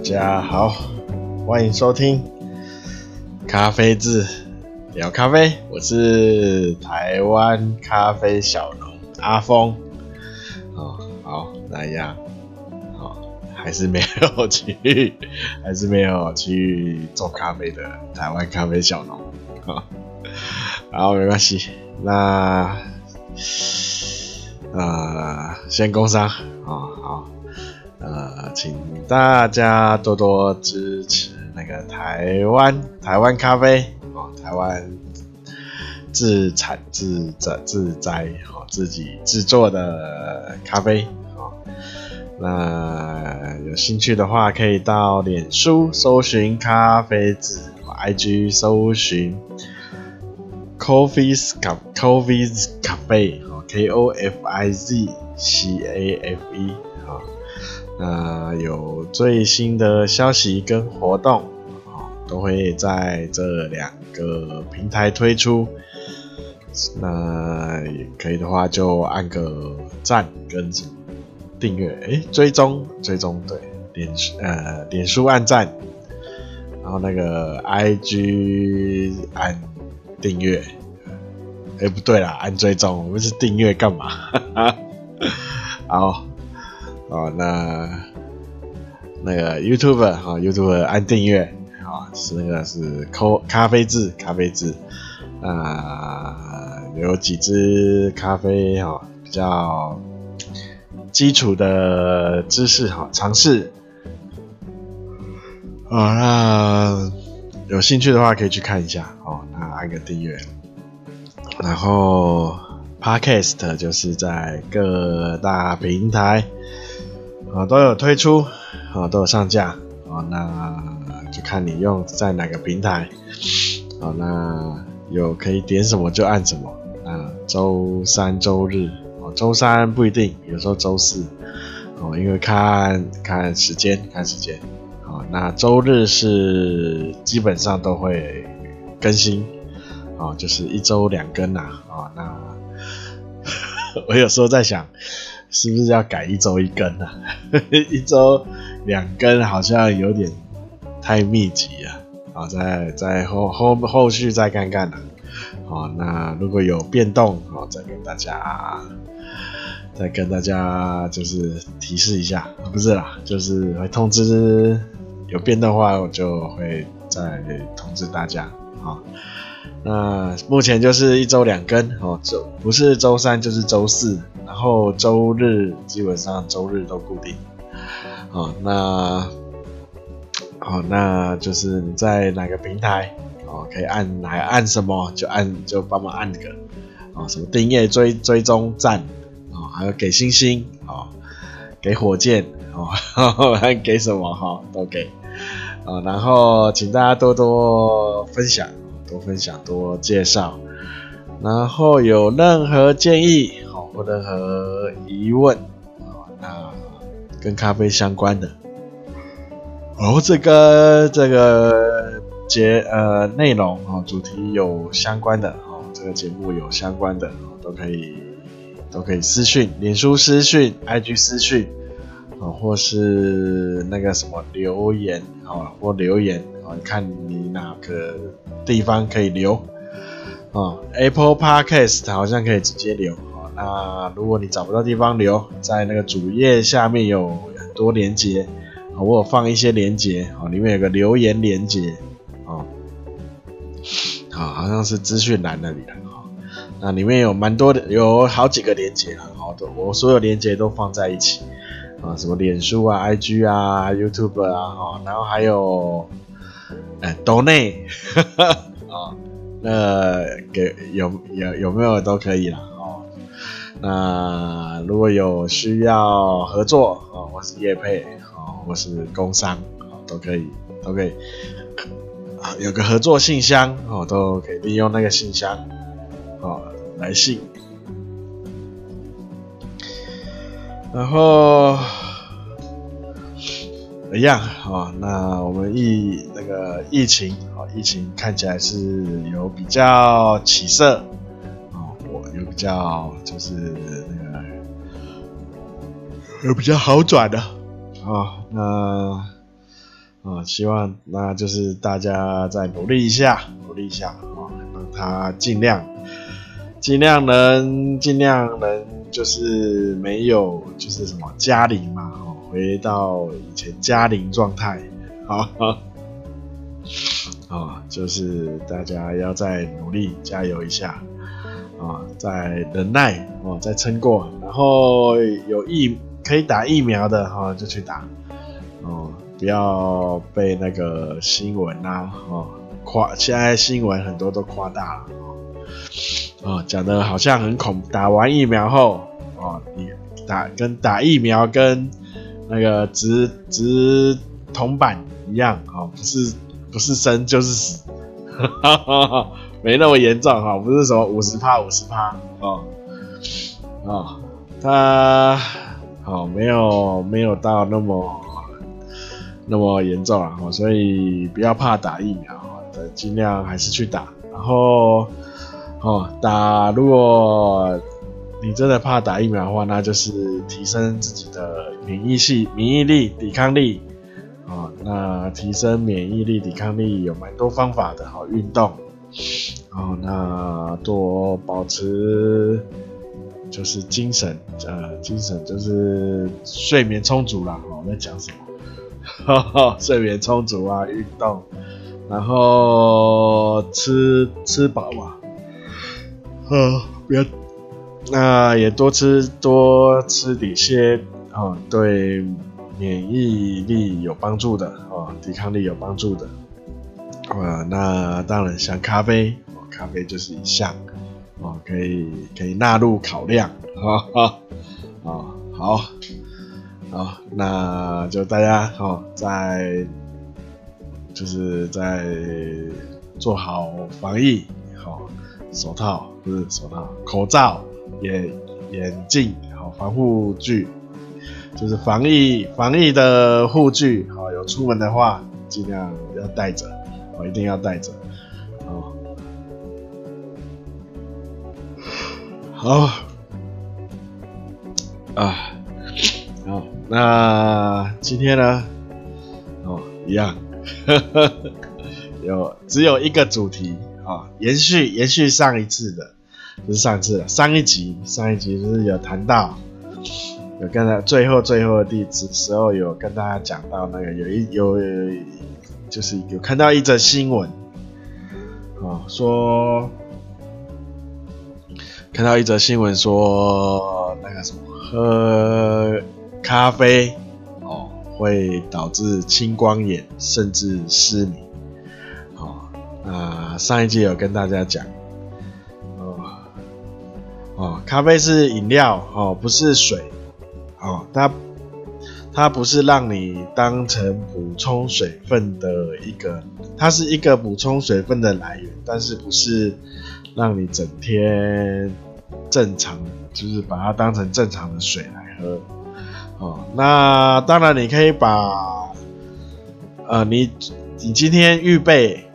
大家好，欢迎收听咖啡志聊咖啡，我是台湾咖啡小农阿峰。哦，好，那样，好，还是没有去，还是没有去做咖啡的台湾咖啡小农。好，好，没关系，那。呃，先工商啊，好，呃，请大家多多支持那个台湾台湾咖啡哦，台湾自产自自自栽哦，自己制作的咖啡哦。那有兴趣的话，可以到脸书搜寻咖啡志，IG 搜寻 Kofiz Kofiz Cafe。K O F I Z C A F E，那有最新的消息跟活动啊，都会在这两个平台推出。那也可以的话，就按个赞跟订阅，哎，追踪追踪对，脸呃脸书按赞，然后那个 I G 按订阅。哎，不对啦，按追踪，我们是订阅干嘛？好，哦，那那个 YouTube 哈，YouTube 按订阅，啊，是那个是咖咖啡志，咖啡志，啊，有几支咖啡哈，比较基础的知识哈，尝试，啊，那有兴趣的话可以去看一下，哦，那按个订阅。然后，Podcast 就是在各大平台啊都有推出啊都有上架啊，那就看你用在哪个平台啊，那有可以点什么就按什么啊，周三周日啊，周三不一定，有时候周四哦，因为看看时间看时间啊，那周日是基本上都会更新。哦，就是一周两更呐，啊，那 我有时候在想，是不是要改一周一更啊？一周两更好像有点太密集了，好，再再后后后续再看看呐，哦，那如果有变动，哦，再跟大家再跟大家就是提示一下，不是啦，就是会通知有变动的话，我就会再通知大家，啊。那目前就是一周两更哦，周不是周三就是周四，然后周日基本上周日都固定。哦，那哦，那就是你在哪个平台哦，可以按哪按什么就按就帮忙按个哦，什么订阅追追踪赞哦，还有给星星哦，给火箭哦，还 给什么哈、哦、都给哦，然后请大家多多分享。多分享，多介绍，然后有任何建议，好或任何疑问啊，那跟咖啡相关的，哦，这个这个节呃内容哦，主题有相关的哦，这个节目有相关的，都可以都可以私讯，脸书私讯，IG 私讯，哦，或是那个什么留言哦，或留言看你哪个。地方可以留啊、哦、，Apple Podcast 好像可以直接留啊、那如果你找不到地方留，在那个主页下面有很多连接啊、我有放一些连接啊、哦，里面有个留言连接啊，好、好像是资讯栏那里的啊、那里面有蛮多的，有好几个连接，很好的，我所有连接都放在一起啊、什么脸书啊、IG 啊、YouTube 啊，哦，然后还有。哎，抖内，啊，那给有有有没有都可以了哦。那如果有需要合作啊，或是业配啊，或是工商哦，都可以都可以。啊，有个合作信箱哦，都可以利用那个信箱哦来信。然后。一样啊，那我们疫那个疫情啊，疫情看起来是有比较起色啊，我有比较就是那个有比较好转的啊，那啊，希望那就是大家再努力一下，努力一下啊，让他尽量尽量能尽量能就是没有就是什么家里嘛，回到以前嘉龄状态，好，啊，就是大家要再努力加油一下。啊，再忍耐哦，再撑过，然后有疫。可以打疫苗的哈，就去打。哦，不要被那个新闻啊哦夸，现在新闻很多都夸大了哦，讲的好像很恐，打完疫苗后哦，你打跟打疫苗跟那个直直铜板一样哦，不是不是生就是死，哈哈哈，没那么严重哈，不是什么五十趴五十趴哦哦，他。哦，没有没有到那么那么严重啊，所以不要怕打疫苗，尽量还是去打。然后哦，打如果你真的怕打疫苗的话，那就是提升自己的免疫系免疫力、抵抗力。哦，那提升免疫力、抵抗力有蛮多方法的，好，运动。哦，那多保持。就是精神，呃，精神就是睡眠充足啦。我在讲什么？哈 哈睡眠充足啊，运动，然后吃吃饱嘛。呃，不要，那也多吃多吃点些哦，对免疫力有帮助的哦，抵抗力有帮助的。呃，那当然像咖啡哦，咖啡就是一项。哦，可以可以纳入考量，哈哈，哦，好，好，那就大家哦，在就是在做好防疫，好、哦，手套不是手套，口罩、眼眼镜，好，防护具，就是防疫防疫的护具，好、有出门的话尽量要带着，哦，一定要带着。好，啊，好，那今天呢？哦，一样，呵呵有只有一个主题啊、延续延续上一次的，不是上次，上一集上一集就是有谈到，有跟他最后最后的地址时候有跟大家讲到那个有一有，就是有看到一则新闻，啊、哦，说。看到一则新闻说，那个什么喝咖啡哦会导致青光眼甚至失明。哦，那上一集有跟大家讲，哦，咖啡是饮料哦，不是水哦，它它不是让你当成补充水分的一个，它是一个补充水分的来源，但是不是。让你整天正常，就是把它当成正常的水来喝，哦，那当然你可以把，呃，你你今天预备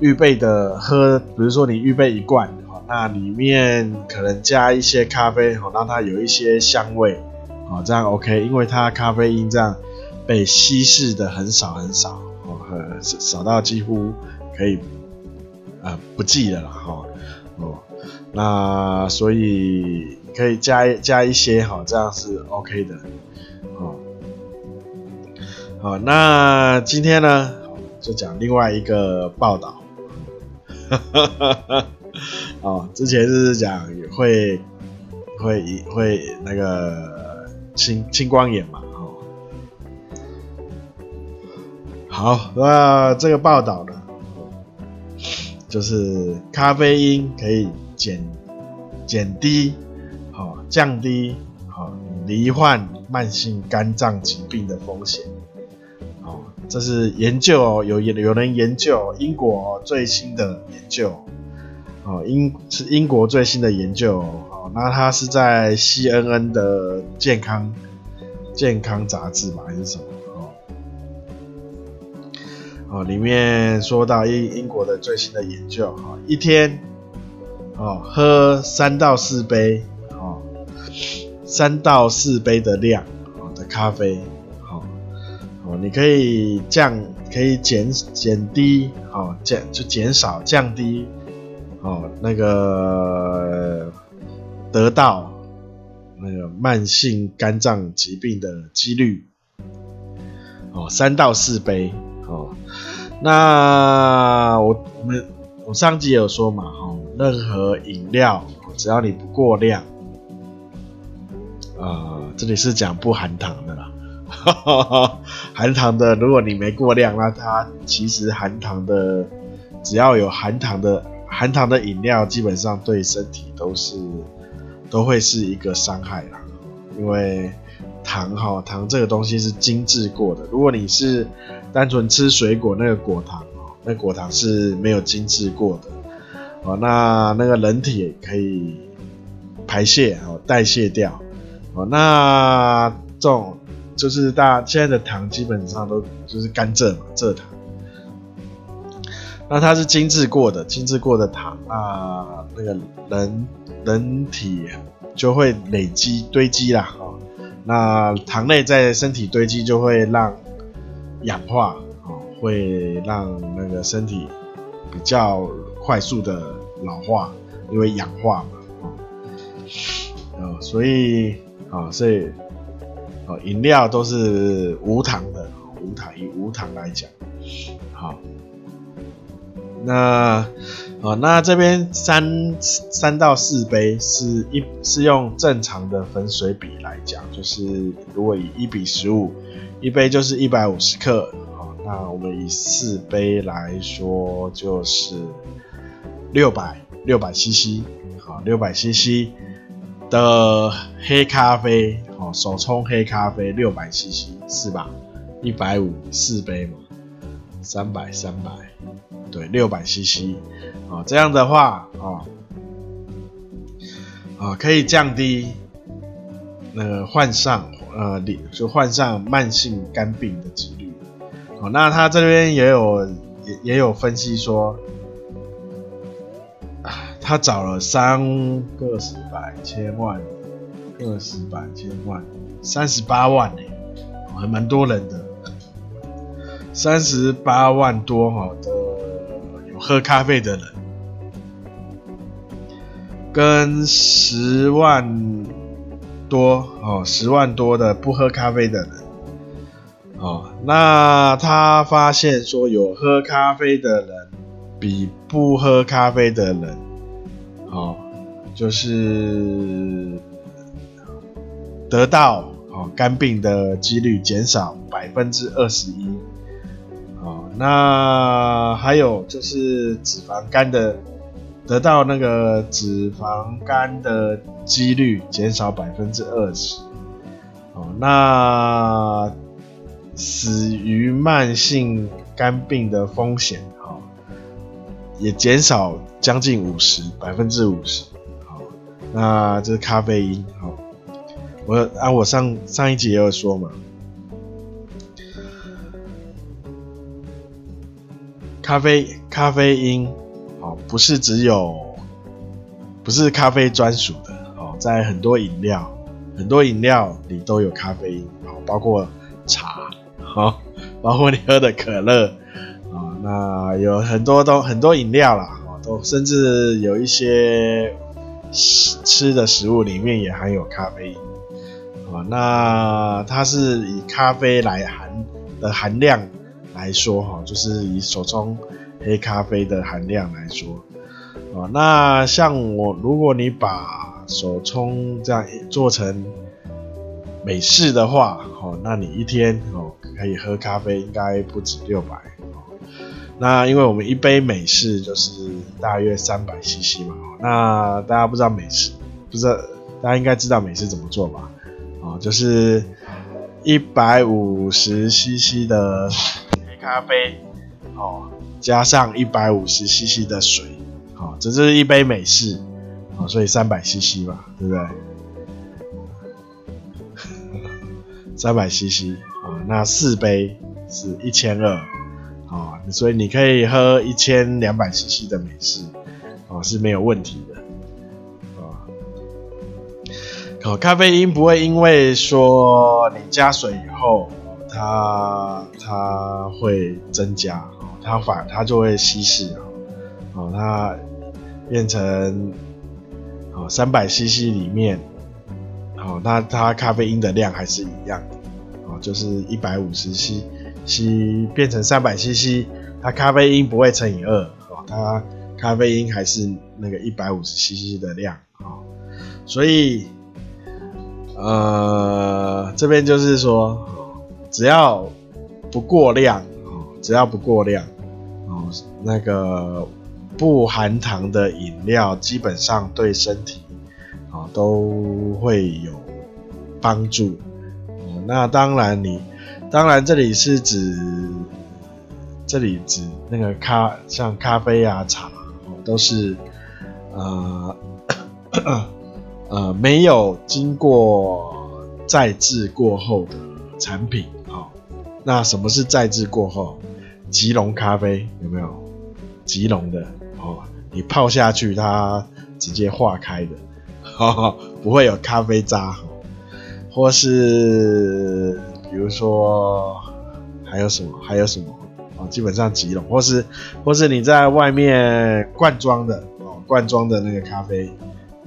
预备的喝，比如说你预备一罐，那里面可能加一些咖啡，哦，让它有一些香味，哦，这样 OK，因为它咖啡因这样被稀释的很少很少，哦，很少到几乎可以，呃，不计了，哈。哦，那所以可以加加一些哈，这样是 OK 的，哦，好，那今天呢就讲另外一个报道，哈哈哈哈 哦，之前是讲会会会那个青青光眼嘛，哦，好，那这个报道呢？就是咖啡因可以减减低，好降低，好罹患慢性肝脏疾病的风险，哦，这是研究哦，有有人研究英国最新的研究，英是英国最新的研究哦，那它是在 CNN 的健康健康杂志吧还是什么？哦，哦里面说到英英国的最新的研究，哈，一天，哦，喝三到四杯，哦，三到四杯的量，哦的咖啡，哦，哦，你可以降，可以减减低，哦，减就减少降低，哦，那个得到那个慢性肝脏疾病的几率，哦，三到四杯，哦，那我我们我上集有说嘛，哦，任何饮料，只要你不过量，呃，这里是讲不含糖的啦。含糖的，如果你没过量，那它其实含糖的，只要有含糖的含糖的饮料，基本上对身体都是都会是一个伤害啦。因为糖哈糖这个东西是精制过的，如果你是单纯吃水果那个果糖哦，那果糖是没有精制过的哦，那那个人体也可以排泄哦代谢掉哦，那这种。就是大现在的糖基本上都就是甘蔗嘛，蔗糖。那它是精制过的，精制过的糖啊，那个人人体就会累积堆积啦，哦，那糖类在身体堆积就会让氧化，哦，会让那个身体比较快速的老化，因为氧化嘛，哦，所以啊，所以。哦，饮料都是无糖的，无糖以无糖来讲，好，那哦，那这边三三到四杯是一是用正常的粉水比来讲，就是如果以一比十五，一杯就是一百五十克，好，那我们以四杯来说就是六百六百 CC，好，六百 CC 的黑咖啡。哦，手冲黑咖啡六百 CC 是吧？一百五四杯嘛，三百三百，对，六百 CC。哦，这样的话，哦，哦，可以降低那个患上呃，就患上慢性肝病的几率。哦，那他这边也有也也有分析说，他找了三个十百千万。二十百千万，三十八万呢，还蛮多人的。三十八万多哈的有喝咖啡的人，跟十万多哦，十万多的不喝咖啡的人。哦，那他发现说有喝咖啡的人比不喝咖啡的人，哦，就是。得到哦肝病的几率减少百分之二十一，哦，那还有就是脂肪肝的得到那个脂肪肝的几率减少百分之二十，哦，那死于慢性肝病的风险哈也减少将近五十百分之五十，好，那这是咖啡因，好。我啊，我上上一集也有说嘛，咖啡咖啡因哦，不是只有，不是咖啡专属的哦，在很多饮料很多饮料里都有咖啡因哦，包括茶哦，包括你喝的可乐啊，那有很多都很多饮料啦，哦，都甚至有一些吃吃的食物里面也含有咖啡因。啊那它是以咖啡来含的含量来说，哈，就是以手冲黑咖啡的含量来说，啊，那像我，如果你把手冲这样做成美式的话，哦，那你一天哦可以喝咖啡应该不止六百，那因为我们一杯美式就是大约三百 CC 嘛，那大家不知道美式，不知道大家应该知道美式怎么做吧？哦就是一百五十 CC 的咖啡，哦，加上一百五十 CC 的水，哦，这是一杯美式，哦，所以三百 CC 吧，对不对？三百 CC，哦，那四杯是一千二，哦，所以你可以喝一千两百 CC 的美式，哦，是没有问题的。哦，咖啡因不会因为说你加水以后，它它会增加，它反它就会稀释，哦，它变成哦三百 CC 里面，哦，那它咖啡因的量还是一样的，哦，就是一百五十 CC 变成三百 CC，它咖啡因不会乘以二，哦，它咖啡因还是那个一百五十 CC 的量，哦，所以。呃，这边就是说，只要不过量哦，只要不过量哦，那个不含糖的饮料基本上对身体啊都会有帮助。那当然你，当然这里是指，这里指那个咖，像咖啡啊、茶哦，都是呃。呃，没有经过再制过后的产品，那什么是再制过后？吉隆咖啡有没有？吉隆的哦，你泡下去它直接化开的，哦，不会有咖啡渣，或是比如说还有什么？还有什么？哦，基本上吉隆，或是或是你在外面罐装的哦，罐装的那个咖啡。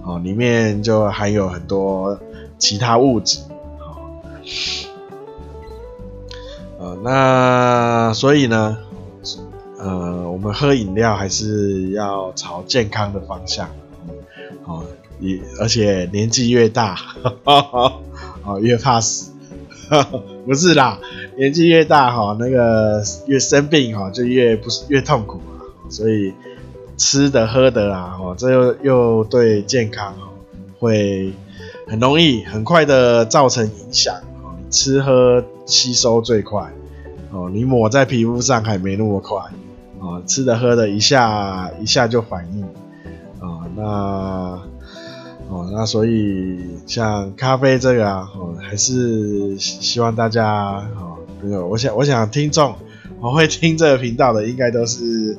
哦，里面就含有很多其他物质，好，呃，那所以呢，呃，我们喝饮料还是要朝健康的方向，好，也而且年纪越大，哦，越怕死，不是啦，年纪越大哈，那个越生病哈，就越不是越痛苦啊，所以。吃的喝的啊，哦，这又又对健康哦，会很容易很快的造成影响。吃喝吸收最快哦，你抹在皮肤上还没那么快哦。吃的喝的一下一下就反应啊，那哦那所以像咖啡这个啊，哦还是希望大家哦，那个我想我想听众我会听这个频道的应该都是。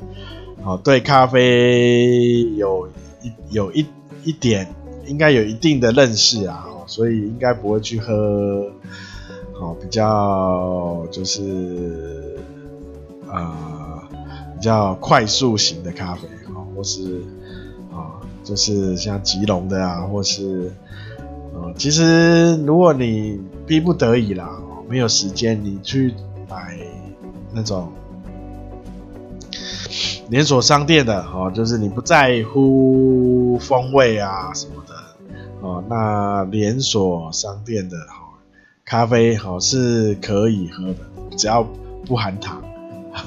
哦，对咖啡有一有一一点，应该有一定的认识啊，所以应该不会去喝，哦比较就是呃比较快速型的咖啡哦，或是啊就是像即溶的啊，或是呃其实如果你逼不得已啦，没有时间，你去买那种。连锁商店的哦，就是你不在乎风味啊什么的哦，那连锁商店的哦，咖啡哦是可以喝的，只要不含糖，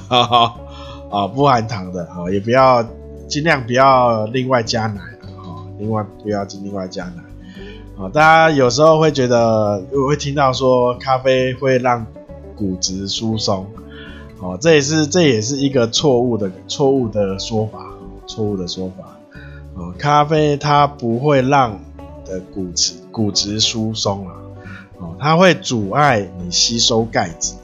哈 哈啊不含糖的哦，也不要尽量不要另外加奶哦，另外不要另外加奶哦。大家有时候会觉得，会听到说咖啡会让骨质疏松。哦，这也是这也是一个错误的错误的说法，错误的说法。哦，咖啡它不会让的骨质骨质疏松啊，哦，它会阻碍你吸收钙质。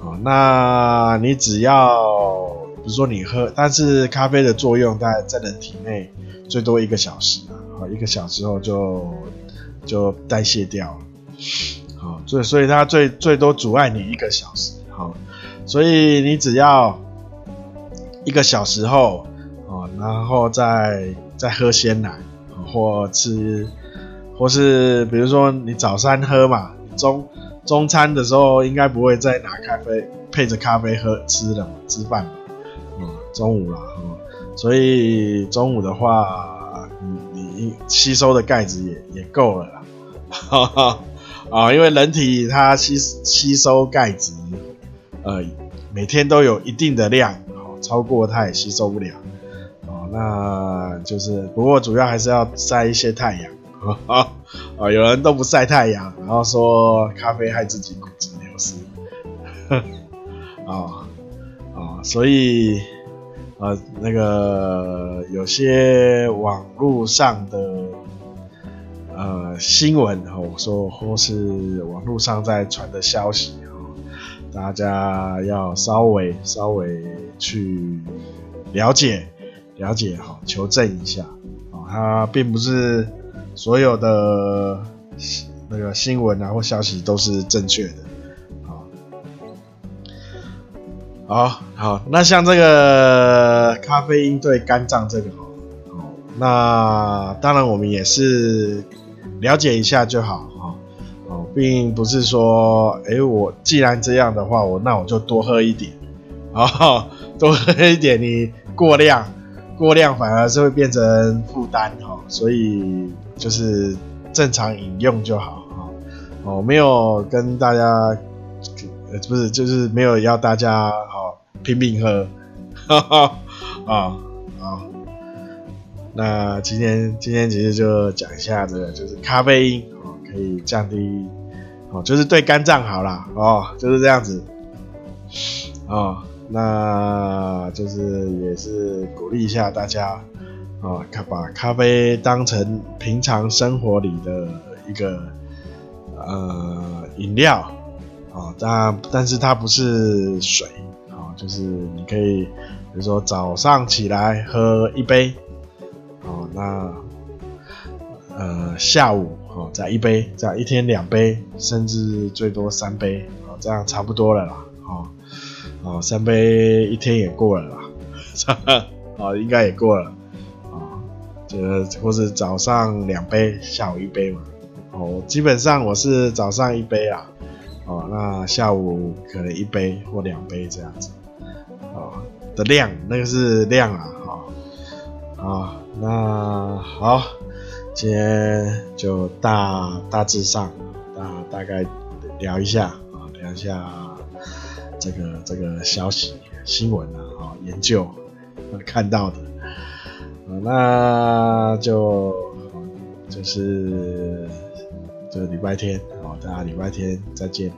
哦，那你只要比如说你喝，但是咖啡的作用在在人体内最多一个小时啊，一个小时后就就代谢掉了。好，所以所以它最最多阻碍你一个小时。好。所以你只要一个小时后，哦，然后再再喝鲜奶，或吃，或是比如说你早餐喝嘛，中中餐的时候应该不会再拿咖啡配着咖啡喝吃了嘛，吃饭嘛，嗯，中午了，嗯，所以中午的话，你你吸收的钙质也也够了啦，哈哈，啊，因为人体它吸吸收钙质。呃，每天都有一定的量，好，超过它也吸收不了，哦，那就是，不过主要还是要晒一些太阳，啊，啊，有人都不晒太阳，然后说咖啡害自己骨质流失，啊，啊，所以，呃，那个有些网络上的呃新闻，我说或是网络上在传的消息。大家要稍微稍微去了解了解哈，求证一下啊，它并不是所有的那个新闻啊或消息都是正确的。啊，好好，那像这个咖啡因对肝脏这个哦，那当然我们也是了解一下就好哈，哦，并不是说，哎，我既然这样的话，我那我就多喝一点，哦，多喝一点，你过量，过量反而是会变成负担哈，所以就是正常饮用就好啊，哦，没有跟大家。呃，不是，就是没有要大家好、哦、拼命喝，哈哈啊啊！那今天今天其实就讲一下这个，就是咖啡因哦，可以降低哦，就是对肝脏好啦哦，就是这样子哦。那就是也是鼓励一下大家哦，咖把咖啡当成平常生活里的一个呃饮料。啊，但但是它不是水，啊，就是你可以，比如说早上起来喝一杯，哦，那呃下午哦再一杯，这样一天两杯，甚至最多三杯，哦，这样差不多了啦，哦，哦三杯一天也过了啦，哦应该也过了，这或是早上两杯，下午一杯嘛，哦，基本上我是早上一杯啦。哦，那下午可能一杯或两杯这样子，哦的量，那个是量啊，哈、哦，啊，那好，今天就大大致上大大概聊一下啊、聊一下这个这个消息新闻啊，啊、研究看到的，那就就是。这个礼拜天，好，大家礼拜天再见，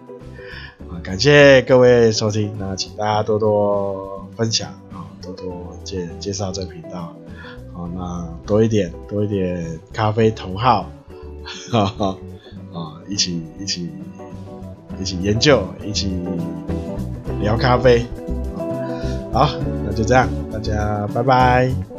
啊，感谢各位收听，那请大家多多分享，啊，多多介介绍这频道，好，那多一点多一点咖啡同好，哈哈，啊，一起一起一起研究，一起聊咖啡，好，那就这样，大家拜拜。